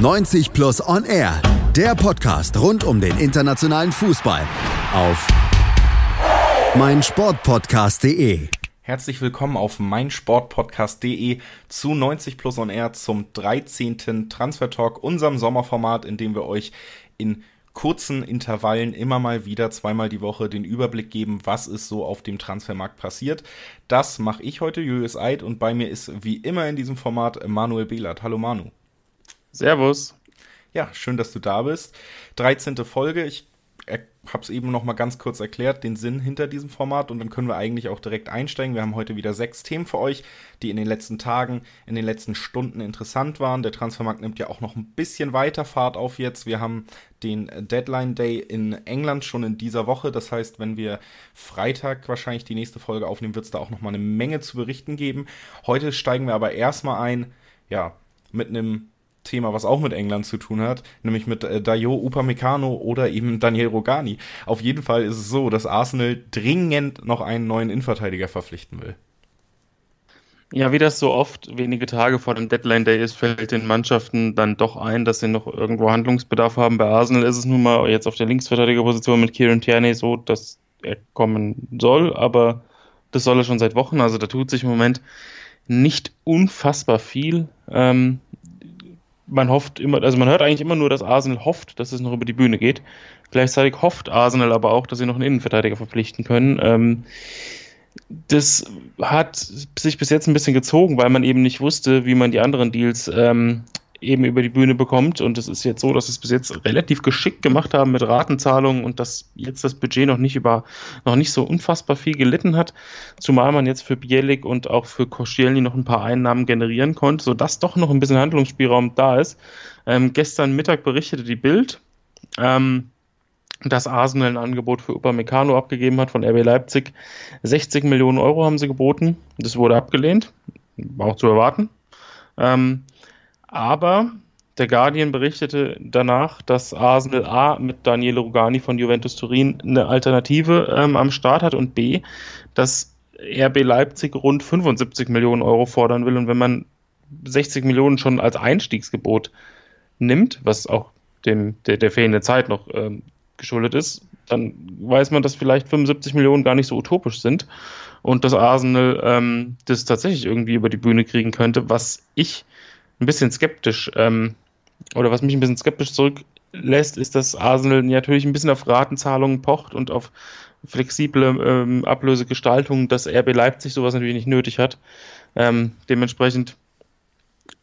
90 Plus On Air, der Podcast rund um den internationalen Fußball auf meinsportpodcast.de. Herzlich willkommen auf meinsportpodcast.de zu 90 Plus On Air zum 13. Transfer Talk, unserem Sommerformat, in dem wir euch in kurzen Intervallen immer mal wieder zweimal die Woche den Überblick geben, was ist so auf dem Transfermarkt passiert. Das mache ich heute, Julius Eid, und bei mir ist wie immer in diesem Format Manuel Behlert. Hallo Manu. Servus. Ja, schön, dass du da bist. 13. Folge. Ich habe es eben noch mal ganz kurz erklärt, den Sinn hinter diesem Format und dann können wir eigentlich auch direkt einsteigen. Wir haben heute wieder sechs Themen für euch, die in den letzten Tagen, in den letzten Stunden interessant waren. Der Transfermarkt nimmt ja auch noch ein bisschen weiter Fahrt auf jetzt. Wir haben den Deadline Day in England schon in dieser Woche. Das heißt, wenn wir Freitag wahrscheinlich die nächste Folge aufnehmen, wird es da auch noch mal eine Menge zu berichten geben. Heute steigen wir aber erstmal ein, ja, mit einem Thema, was auch mit England zu tun hat, nämlich mit äh, Dayo Upamecano oder eben Daniel Rogani. Auf jeden Fall ist es so, dass Arsenal dringend noch einen neuen Innenverteidiger verpflichten will. Ja, wie das so oft wenige Tage vor dem Deadline Day ist, fällt den Mannschaften dann doch ein, dass sie noch irgendwo Handlungsbedarf haben. Bei Arsenal ist es nun mal jetzt auf der Linksverteidigerposition mit Kieran Tierney so, dass er kommen soll, aber das soll er schon seit Wochen. Also da tut sich im Moment nicht unfassbar viel. Ähm, man hofft immer, also man hört eigentlich immer nur, dass Arsenal hofft, dass es noch über die Bühne geht. Gleichzeitig hofft Arsenal aber auch, dass sie noch einen Innenverteidiger verpflichten können. Ähm, das hat sich bis jetzt ein bisschen gezogen, weil man eben nicht wusste, wie man die anderen Deals ähm, eben über die Bühne bekommt. Und es ist jetzt so, dass sie es bis jetzt relativ geschickt gemacht haben mit Ratenzahlungen und dass jetzt das Budget noch nicht über, noch nicht so unfassbar viel gelitten hat. Zumal man jetzt für Bielik und auch für Koscielny noch ein paar Einnahmen generieren konnte, sodass doch noch ein bisschen Handlungsspielraum da ist. Ähm, gestern Mittag berichtete die Bild, ähm, dass Arsenal ein Angebot für Upamecano abgegeben hat von RB Leipzig. 60 Millionen Euro haben sie geboten. Das wurde abgelehnt. War auch zu erwarten. Ähm, aber der Guardian berichtete danach, dass Arsenal A mit Daniele Rugani von Juventus Turin eine Alternative ähm, am Start hat und B, dass RB Leipzig rund 75 Millionen Euro fordern will. Und wenn man 60 Millionen schon als Einstiegsgebot nimmt, was auch dem, der, der fehlenden Zeit noch ähm, geschuldet ist, dann weiß man, dass vielleicht 75 Millionen gar nicht so utopisch sind und dass Arsenal ähm, das tatsächlich irgendwie über die Bühne kriegen könnte, was ich ein bisschen skeptisch, ähm, oder was mich ein bisschen skeptisch zurücklässt, ist, dass Arsenal natürlich ein bisschen auf Ratenzahlungen pocht und auf flexible ähm, Ablösegestaltung, dass RB Leipzig sowas natürlich nicht nötig hat. Ähm, dementsprechend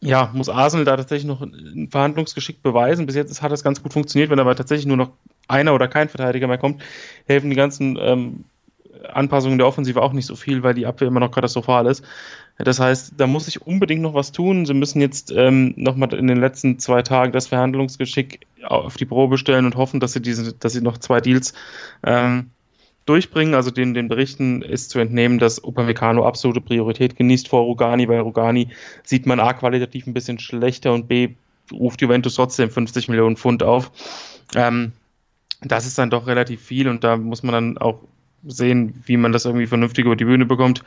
ja, muss Arsenal da tatsächlich noch ein Verhandlungsgeschick beweisen. Bis jetzt hat das ganz gut funktioniert. Wenn aber tatsächlich nur noch einer oder kein Verteidiger mehr kommt, helfen die ganzen ähm, Anpassungen der Offensive auch nicht so viel, weil die Abwehr immer noch katastrophal ist. Das heißt, da muss sich unbedingt noch was tun. Sie müssen jetzt ähm, nochmal in den letzten zwei Tagen das Verhandlungsgeschick auf die Probe stellen und hoffen, dass sie diese, dass sie noch zwei Deals ähm, durchbringen. Also den, den Berichten ist zu entnehmen, dass Upamecano absolute Priorität genießt vor Rugani, weil Rugani sieht man A qualitativ ein bisschen schlechter und B ruft Juventus trotzdem 50 Millionen Pfund auf. Ähm, das ist dann doch relativ viel und da muss man dann auch sehen, wie man das irgendwie vernünftig über die Bühne bekommt.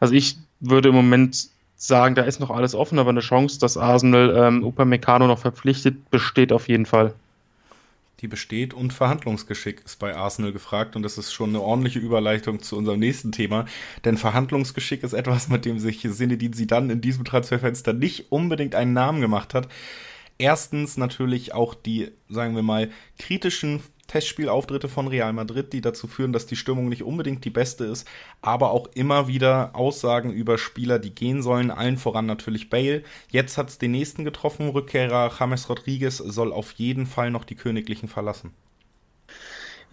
Also ich würde im Moment sagen, da ist noch alles offen, aber eine Chance, dass Arsenal ähm, Upamecano noch verpflichtet, besteht auf jeden Fall. Die besteht und Verhandlungsgeschick ist bei Arsenal gefragt und das ist schon eine ordentliche Überleitung zu unserem nächsten Thema, denn Verhandlungsgeschick ist etwas, mit dem sich Zinedine Zidane in diesem Transferfenster nicht unbedingt einen Namen gemacht hat. Erstens natürlich auch die, sagen wir mal, kritischen Testspielauftritte von Real Madrid, die dazu führen, dass die Stimmung nicht unbedingt die beste ist, aber auch immer wieder Aussagen über Spieler, die gehen sollen, allen voran natürlich Bale. Jetzt hat es den nächsten getroffen, Rückkehrer James Rodriguez soll auf jeden Fall noch die Königlichen verlassen.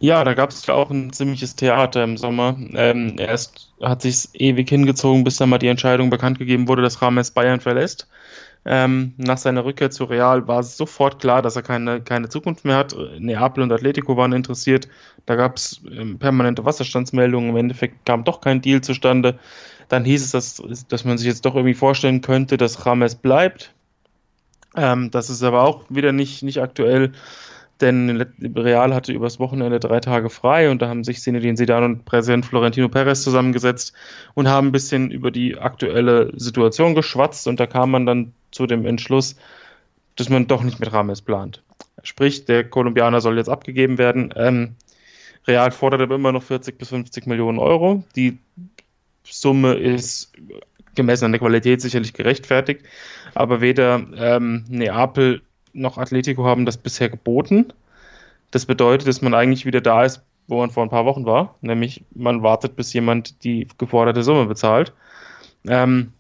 Ja, da gab es ja auch ein ziemliches Theater im Sommer. Ähm, erst hat sich ewig hingezogen, bis dann mal die Entscheidung bekannt gegeben wurde, dass Rames Bayern verlässt. Ähm, nach seiner Rückkehr zu Real war es sofort klar, dass er keine, keine Zukunft mehr hat. Neapel und Atletico waren interessiert. Da gab es ähm, permanente Wasserstandsmeldungen. Im Endeffekt kam doch kein Deal zustande. Dann hieß es, dass, dass man sich jetzt doch irgendwie vorstellen könnte, dass Rames bleibt. Ähm, das ist aber auch wieder nicht, nicht aktuell, denn Real hatte übers Wochenende drei Tage frei und da haben sich Zinedine Zidane und Präsident Florentino Perez zusammengesetzt und haben ein bisschen über die aktuelle Situation geschwatzt und da kam man dann zu dem Entschluss, dass man doch nicht mit Rames plant. Sprich, der Kolumbianer soll jetzt abgegeben werden. Ähm, Real fordert aber immer noch 40 bis 50 Millionen Euro. Die Summe ist gemessen an der Qualität sicherlich gerechtfertigt, aber weder ähm, Neapel noch Atletico haben das bisher geboten. Das bedeutet, dass man eigentlich wieder da ist, wo man vor ein paar Wochen war, nämlich man wartet, bis jemand die geforderte Summe bezahlt. Ähm,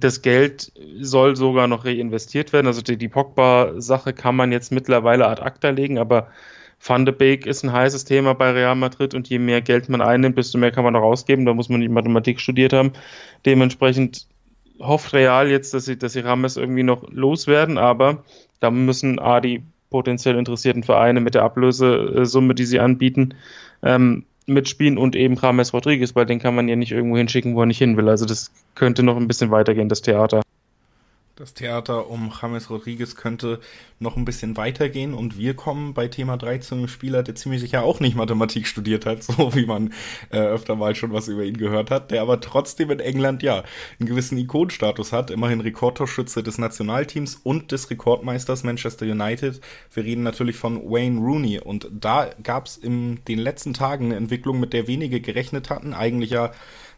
das Geld soll sogar noch reinvestiert werden. Also die, die Pogba-Sache kann man jetzt mittlerweile ad acta legen, aber Van de Beek ist ein heißes Thema bei Real Madrid und je mehr Geld man einnimmt, desto mehr kann man noch ausgeben. Da muss man die Mathematik studiert haben. Dementsprechend hofft Real jetzt, dass sie, dass sie Rames irgendwie noch loswerden, aber da müssen A, die potenziell interessierten Vereine mit der Ablösesumme, die sie anbieten, ähm, mitspielen und eben James Rodriguez, weil den kann man ja nicht irgendwo hinschicken, wo er nicht hin will. Also das könnte noch ein bisschen weitergehen, das Theater. Das Theater um James Rodriguez könnte noch ein bisschen weitergehen und wir kommen bei Thema 3 zu einem Spieler, der ziemlich sicher auch nicht Mathematik studiert hat, so wie man äh, öfter mal schon was über ihn gehört hat, der aber trotzdem in England ja einen gewissen Ikonenstatus hat, immerhin Rekordtorschütze des Nationalteams und des Rekordmeisters Manchester United. Wir reden natürlich von Wayne Rooney und da gab es in den letzten Tagen eine Entwicklung, mit der wenige gerechnet hatten, eigentlich ja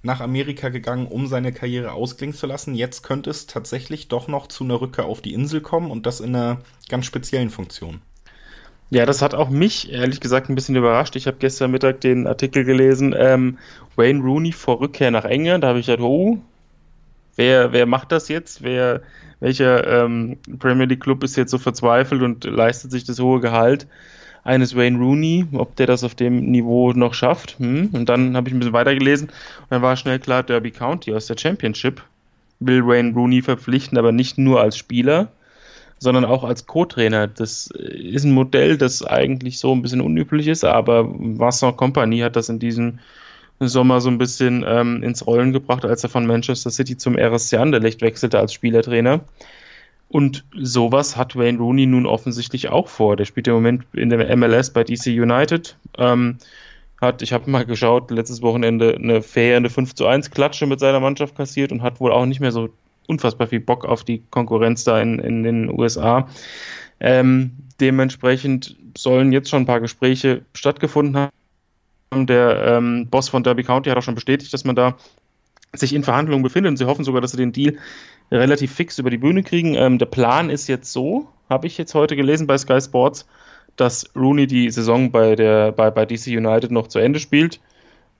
nach Amerika gegangen, um seine Karriere ausklingen zu lassen. Jetzt könnte es tatsächlich doch noch zu einer Rückkehr auf die Insel kommen und das in einer ganz speziellen Funktion. Ja, das hat auch mich ehrlich gesagt ein bisschen überrascht. Ich habe gestern Mittag den Artikel gelesen, ähm, Wayne Rooney vor Rückkehr nach England. Da habe ich gedacht, oh, wer, wer macht das jetzt? Wer, welcher ähm, Premier League Club ist jetzt so verzweifelt und leistet sich das hohe Gehalt? Eines Wayne Rooney, ob der das auf dem Niveau noch schafft. Hm. Und dann habe ich ein bisschen weitergelesen und dann war schnell klar, Derby County aus der Championship will Wayne Rooney verpflichten, aber nicht nur als Spieler, sondern auch als Co-Trainer. Das ist ein Modell, das eigentlich so ein bisschen unüblich ist, aber Vincent Company hat das in diesem Sommer so ein bisschen ähm, ins Rollen gebracht, als er von Manchester City zum RSC Anderlecht wechselte als Spielertrainer. Und sowas hat Wayne Rooney nun offensichtlich auch vor. Der spielt im Moment in der MLS bei DC United. Ähm, hat, ich habe mal geschaut, letztes Wochenende eine faire eine 5 zu 1 Klatsche mit seiner Mannschaft kassiert und hat wohl auch nicht mehr so unfassbar viel Bock auf die Konkurrenz da in, in den USA. Ähm, dementsprechend sollen jetzt schon ein paar Gespräche stattgefunden haben. Der ähm, Boss von Derby County hat auch schon bestätigt, dass man da sich in Verhandlungen befindet und sie hoffen sogar, dass sie den Deal relativ fix über die Bühne kriegen. Ähm, der Plan ist jetzt so, habe ich jetzt heute gelesen bei Sky Sports, dass Rooney die Saison bei, der, bei, bei DC United noch zu Ende spielt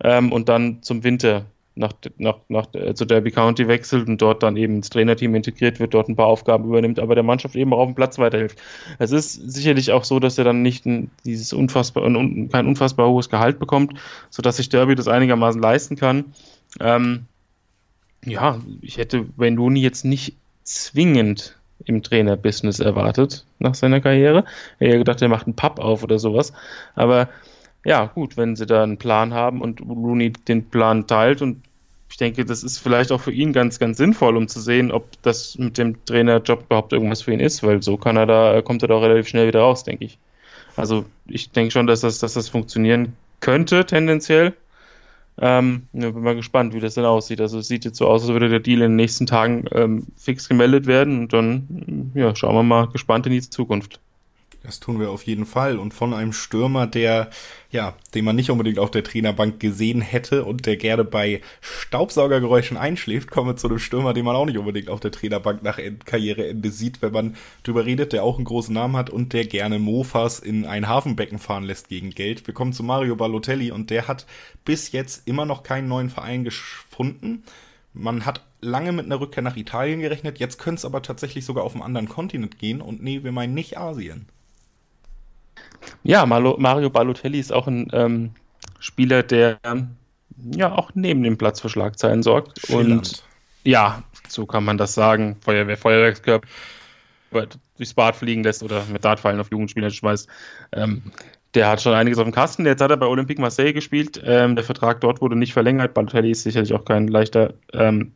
ähm, und dann zum Winter nach, nach, nach, äh, zu Derby County wechselt und dort dann eben ins Trainerteam integriert wird, dort ein paar Aufgaben übernimmt, aber der Mannschaft eben auch auf dem Platz weiterhilft. Es ist sicherlich auch so, dass er dann nicht ein, dieses unfassbar, ein, kein unfassbar hohes Gehalt bekommt, sodass sich Derby das einigermaßen leisten kann. Ähm, ja, ich hätte Rooney jetzt nicht zwingend im Trainerbusiness erwartet nach seiner Karriere. Ich hätte gedacht, er macht einen Pub auf oder sowas. Aber ja, gut, wenn sie da einen Plan haben und Rooney den Plan teilt und ich denke, das ist vielleicht auch für ihn ganz, ganz sinnvoll, um zu sehen, ob das mit dem Trainerjob überhaupt irgendwas für ihn ist, weil so kann er da, kommt er da auch relativ schnell wieder raus, denke ich. Also ich denke schon, dass das, dass das funktionieren könnte, tendenziell. Ähm, bin mal gespannt, wie das denn aussieht. Also es sieht jetzt so aus, als würde der Deal in den nächsten Tagen ähm, fix gemeldet werden und dann ja, schauen wir mal gespannt in die Zukunft. Das tun wir auf jeden Fall. Und von einem Stürmer, der, ja, den man nicht unbedingt auf der Trainerbank gesehen hätte und der gerne bei Staubsaugergeräuschen einschläft, kommen wir zu einem Stürmer, den man auch nicht unbedingt auf der Trainerbank nach Karriereende sieht, wenn man drüber redet, der auch einen großen Namen hat und der gerne Mofas in ein Hafenbecken fahren lässt gegen Geld. Wir kommen zu Mario Balotelli und der hat bis jetzt immer noch keinen neuen Verein gefunden. Man hat lange mit einer Rückkehr nach Italien gerechnet, jetzt könnte es aber tatsächlich sogar auf einen anderen Kontinent gehen und nee, wir meinen nicht Asien. Ja, Mario Balotelli ist auch ein ähm, Spieler, der ja auch neben dem Platz für Schlagzeilen sorgt. Schillernd. Und ja, so kann man das sagen. Feuerwehr, Feuerwerkskörper durchs Bad fliegen lässt oder mit Dartfallen auf Jugendspieler schmeißt. Ähm, der hat schon einiges auf dem Kasten. Jetzt hat er bei Olympique Marseille gespielt. Ähm, der Vertrag dort wurde nicht verlängert. Balotelli ist sicherlich auch kein leichter, ähm,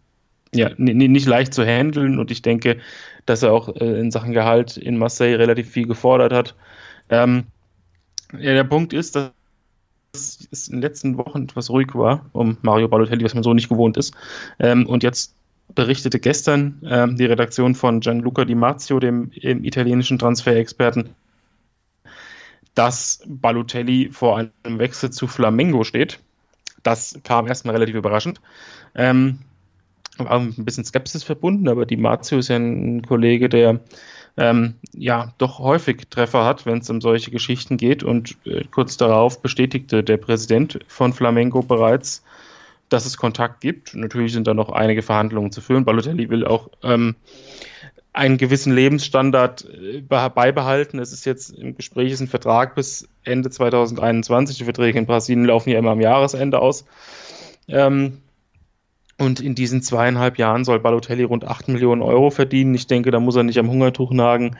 ja, nicht leicht zu handeln. Und ich denke, dass er auch äh, in Sachen Gehalt in Marseille relativ viel gefordert hat. Ähm, ja, der Punkt ist, dass es in den letzten Wochen etwas ruhig war um Mario Balotelli, was man so nicht gewohnt ist. Ähm, und jetzt berichtete gestern ähm, die Redaktion von Gianluca Di Marzio, dem, dem italienischen Transferexperten, dass Balotelli vor einem Wechsel zu Flamengo steht. Das kam erstmal relativ überraschend. Ähm, war ein bisschen Skepsis verbunden, aber Di Marzio ist ja ein Kollege, der ähm, ja doch häufig Treffer hat, wenn es um solche Geschichten geht. Und äh, kurz darauf bestätigte der Präsident von Flamengo bereits, dass es Kontakt gibt. Natürlich sind da noch einige Verhandlungen zu führen. Balotelli will auch ähm, einen gewissen Lebensstandard äh, beibehalten. Es ist jetzt im Gespräch ist ein Vertrag bis Ende 2021. Die Verträge in Brasilien laufen ja immer am Jahresende aus. Ähm, und in diesen zweieinhalb Jahren soll Balotelli rund 8 Millionen Euro verdienen. Ich denke, da muss er nicht am Hungertuch nagen.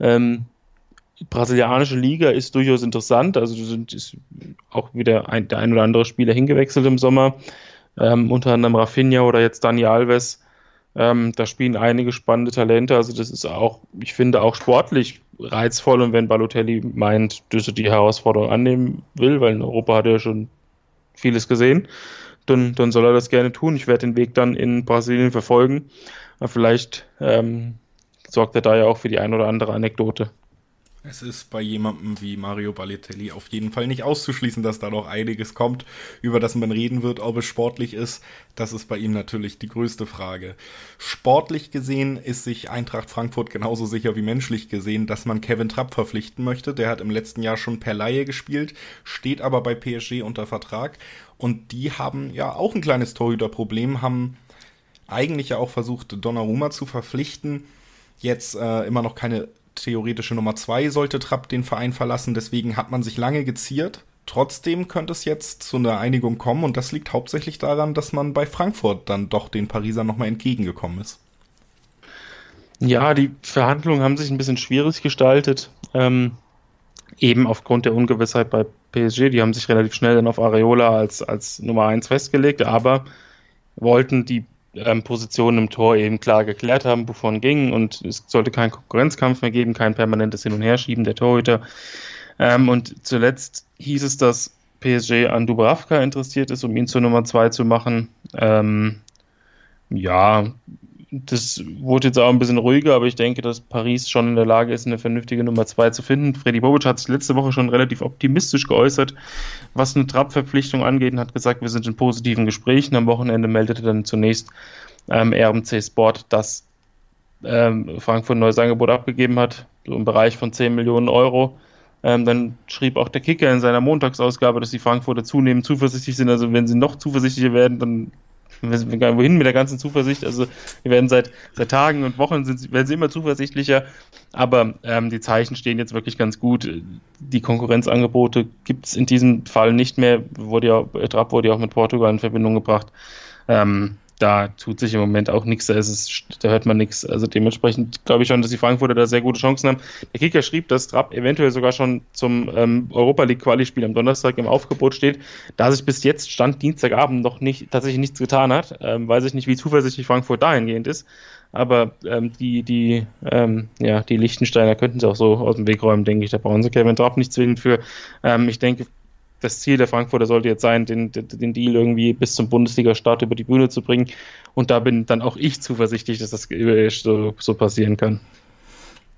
Ähm, die brasilianische Liga ist durchaus interessant. Also sind ist auch wieder ein, der ein oder andere Spieler hingewechselt im Sommer. Ähm, unter anderem Rafinha oder jetzt Dani Alves. Ähm, da spielen einige spannende Talente. Also das ist auch, ich finde, auch sportlich reizvoll. Und wenn Balotelli meint, dass er die Herausforderung annehmen will, weil in Europa hat er schon vieles gesehen, dann, dann soll er das gerne tun. Ich werde den Weg dann in Brasilien verfolgen. Vielleicht ähm, sorgt er da ja auch für die ein oder andere Anekdote. Es ist bei jemandem wie Mario Balotelli auf jeden Fall nicht auszuschließen, dass da noch einiges kommt, über das man reden wird, ob es sportlich ist. Das ist bei ihm natürlich die größte Frage. Sportlich gesehen ist sich Eintracht Frankfurt genauso sicher wie menschlich gesehen, dass man Kevin Trapp verpflichten möchte. Der hat im letzten Jahr schon per Laie gespielt, steht aber bei PSG unter Vertrag. Und die haben ja auch ein kleines Torhüterproblem, haben eigentlich ja auch versucht, Donnarumma zu verpflichten. Jetzt äh, immer noch keine theoretische Nummer zwei sollte Trapp den Verein verlassen. Deswegen hat man sich lange geziert. Trotzdem könnte es jetzt zu einer Einigung kommen und das liegt hauptsächlich daran, dass man bei Frankfurt dann doch den Parisern nochmal entgegengekommen ist. Ja, die Verhandlungen haben sich ein bisschen schwierig gestaltet. Ähm, eben aufgrund der Ungewissheit bei PSG. Die haben sich relativ schnell dann auf Areola als, als Nummer 1 festgelegt, aber wollten die ähm, Positionen im Tor eben klar geklärt haben, wovon ging und es sollte keinen Konkurrenzkampf mehr geben, kein permanentes Hin- und Herschieben der Torhüter. Ähm, und zuletzt hieß es, dass PSG an Dubravka interessiert ist, um ihn zur Nummer 2 zu machen. Ähm, ja, das wurde jetzt auch ein bisschen ruhiger, aber ich denke, dass Paris schon in der Lage ist, eine vernünftige Nummer 2 zu finden. Freddy Bobic hat sich letzte Woche schon relativ optimistisch geäußert, was eine Trapp-Verpflichtung angeht und hat gesagt, wir sind in positiven Gesprächen. Am Wochenende meldete dann zunächst ähm, RMC Sport, dass ähm, Frankfurt ein neues Angebot abgegeben hat, so im Bereich von 10 Millionen Euro. Ähm, dann schrieb auch der Kicker in seiner Montagsausgabe, dass die Frankfurter zunehmend zuversichtlich sind. Also wenn sie noch zuversichtlicher werden, dann wir gehen wohin mit der ganzen Zuversicht. Also wir werden seit, seit Tagen und Wochen sind, werden sie immer zuversichtlicher. Aber ähm, die Zeichen stehen jetzt wirklich ganz gut. Die Konkurrenzangebote gibt es in diesem Fall nicht mehr. Wurde ja, Trapp wurde ja auch mit Portugal in Verbindung gebracht. Ähm, da tut sich im Moment auch nichts, da, da hört man nichts. Also dementsprechend glaube ich schon, dass die Frankfurter da sehr gute Chancen haben. Der Kicker schrieb, dass Trapp eventuell sogar schon zum ähm, Europa League Quali-Spiel am Donnerstag im Aufgebot steht. Da sich bis jetzt Stand Dienstagabend noch nicht tatsächlich nichts getan hat, ähm, weiß ich nicht, wie zuversichtlich Frankfurt dahingehend ist. Aber ähm, die, die, ähm, ja, die Lichtensteiner könnten sie auch so aus dem Weg räumen, denke ich. Da brauchen sie Kevin Trapp nicht zwingend für. Ähm, ich denke, das Ziel der Frankfurter sollte jetzt sein, den, den Deal irgendwie bis zum Bundesliga-Start über die Bühne zu bringen. Und da bin dann auch ich zuversichtlich, dass das so, so passieren kann.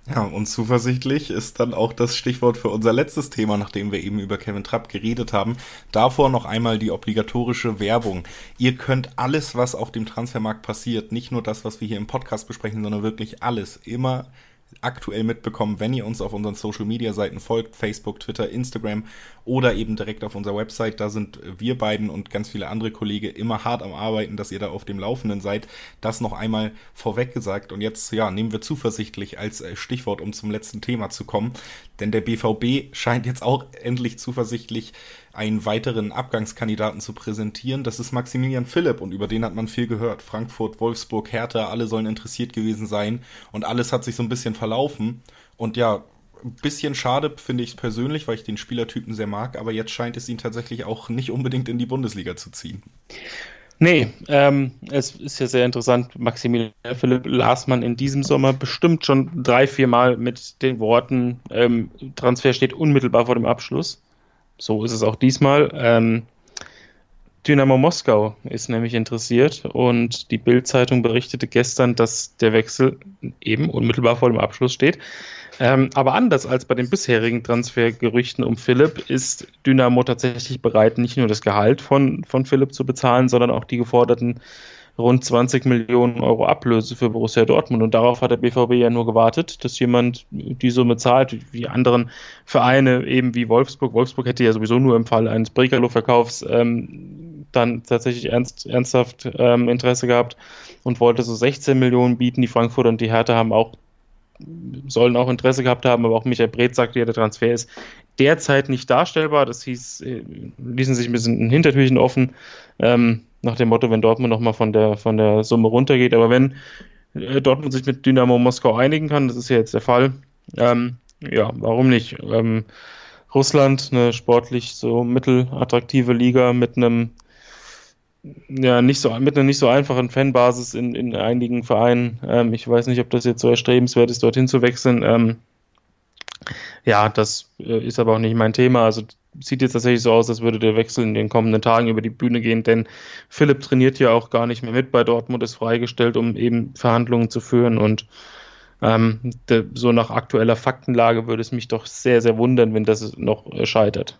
Ja, und zuversichtlich ist dann auch das Stichwort für unser letztes Thema, nachdem wir eben über Kevin Trapp geredet haben. Davor noch einmal die obligatorische Werbung. Ihr könnt alles, was auf dem Transfermarkt passiert, nicht nur das, was wir hier im Podcast besprechen, sondern wirklich alles, immer aktuell mitbekommen, wenn ihr uns auf unseren Social Media Seiten folgt, Facebook, Twitter, Instagram oder eben direkt auf unserer Website. Da sind wir beiden und ganz viele andere Kollegen immer hart am Arbeiten, dass ihr da auf dem Laufenden seid. Das noch einmal vorweg gesagt. Und jetzt, ja, nehmen wir zuversichtlich als äh, Stichwort, um zum letzten Thema zu kommen. Denn der BVB scheint jetzt auch endlich zuversichtlich einen weiteren Abgangskandidaten zu präsentieren. Das ist Maximilian Philipp und über den hat man viel gehört. Frankfurt, Wolfsburg, Hertha, alle sollen interessiert gewesen sein und alles hat sich so ein bisschen verlaufen. Und ja, ein bisschen schade finde ich es persönlich, weil ich den Spielertypen sehr mag, aber jetzt scheint es ihn tatsächlich auch nicht unbedingt in die Bundesliga zu ziehen. Nee, ähm, es ist ja sehr interessant. Maximilian Philipp las man in diesem Sommer bestimmt schon drei, vier Mal mit den Worten, ähm, Transfer steht unmittelbar vor dem Abschluss. So ist es auch diesmal. Ähm, Dynamo Moskau ist nämlich interessiert und die Bild-Zeitung berichtete gestern, dass der Wechsel eben unmittelbar vor dem Abschluss steht. Ähm, aber anders als bei den bisherigen Transfergerüchten um Philipp ist Dynamo tatsächlich bereit, nicht nur das Gehalt von, von Philipp zu bezahlen, sondern auch die geforderten rund 20 Millionen Euro Ablöse für Borussia Dortmund. Und darauf hat der BVB ja nur gewartet, dass jemand die Summe zahlt, wie anderen Vereine, eben wie Wolfsburg. Wolfsburg hätte ja sowieso nur im Fall eines Brekalo-Verkaufs ähm, dann tatsächlich ernst, ernsthaft ähm, Interesse gehabt und wollte so 16 Millionen bieten. Die Frankfurter und die Hertha haben auch sollen auch Interesse gehabt haben, aber auch Michael Breth sagte ja, der Transfer ist derzeit nicht darstellbar. Das hieß, äh, ließen sich ein bisschen ein Hintertürchen offen, ähm, nach dem Motto, wenn Dortmund nochmal von der, von der Summe runtergeht. Aber wenn äh, Dortmund sich mit Dynamo Moskau einigen kann, das ist ja jetzt der Fall, ähm, ja, warum nicht? Ähm, Russland, eine sportlich so mittelattraktive Liga mit einem ja, nicht so, mit einer nicht so einfachen Fanbasis in, in einigen Vereinen. Ähm, ich weiß nicht, ob das jetzt so erstrebenswert ist, dorthin zu wechseln. Ähm, ja, das äh, ist aber auch nicht mein Thema. Also sieht jetzt tatsächlich so aus, als würde der Wechsel in den kommenden Tagen über die Bühne gehen, denn Philipp trainiert ja auch gar nicht mehr mit bei Dortmund, ist freigestellt, um eben Verhandlungen zu führen und ähm, so nach aktueller Faktenlage würde es mich doch sehr, sehr wundern, wenn das noch scheitert.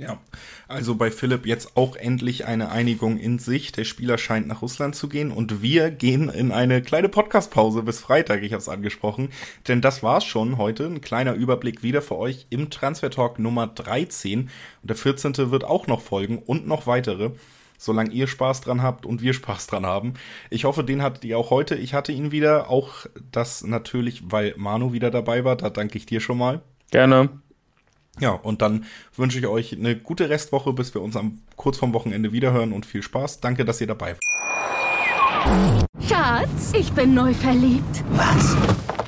Ja, also bei Philipp jetzt auch endlich eine Einigung in sich. Der Spieler scheint nach Russland zu gehen und wir gehen in eine kleine Podcastpause bis Freitag, ich habe es angesprochen. Denn das war's schon heute. Ein kleiner Überblick wieder für euch im Transfer Talk Nummer 13. Und der 14. wird auch noch folgen und noch weitere. Solange ihr Spaß dran habt und wir Spaß dran haben. Ich hoffe, den hattet ihr auch heute. Ich hatte ihn wieder. Auch das natürlich, weil Manu wieder dabei war. Da danke ich dir schon mal. Gerne. Ja, und dann wünsche ich euch eine gute Restwoche, bis wir uns am, kurz vorm Wochenende wiederhören und viel Spaß. Danke, dass ihr dabei wart. Schatz, ich bin neu verliebt. Was?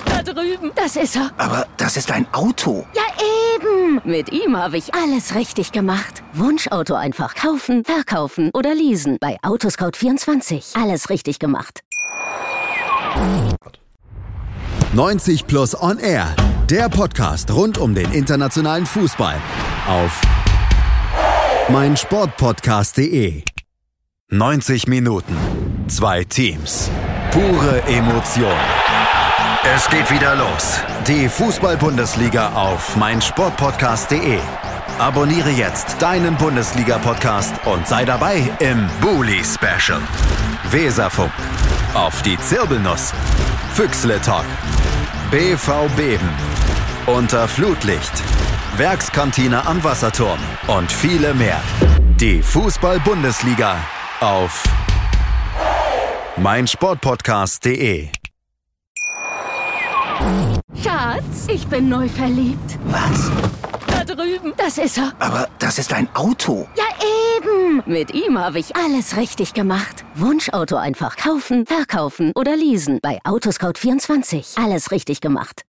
Da drüben. Das ist er. Aber das ist ein Auto. Ja, eben. Mit ihm habe ich alles richtig gemacht. Wunschauto einfach kaufen, verkaufen oder leasen. Bei Autoscout24. Alles richtig gemacht. 90 Plus On Air der Podcast rund um den internationalen Fußball auf meinsportpodcast.de. 90 Minuten, zwei Teams, pure Emotion. Es geht wieder los. Die Fußball-Bundesliga auf meinsportpodcast.de. Abonniere jetzt deinen Bundesliga-Podcast und sei dabei im Bully Special. Weserfunk. Auf die Zirbelnuss. Füchsle Talk. BV Beben. Unter Flutlicht. Werkskantine am Wasserturm. Und viele mehr. Die Fußball-Bundesliga auf meinsportpodcast.de. Schatz, ich bin neu verliebt. Was? Da drüben. Das ist er. Aber das ist ein Auto. Ja, eben. Mit ihm habe ich alles richtig gemacht. Wunschauto einfach kaufen, verkaufen oder leasen. Bei Autoscout24. Alles richtig gemacht.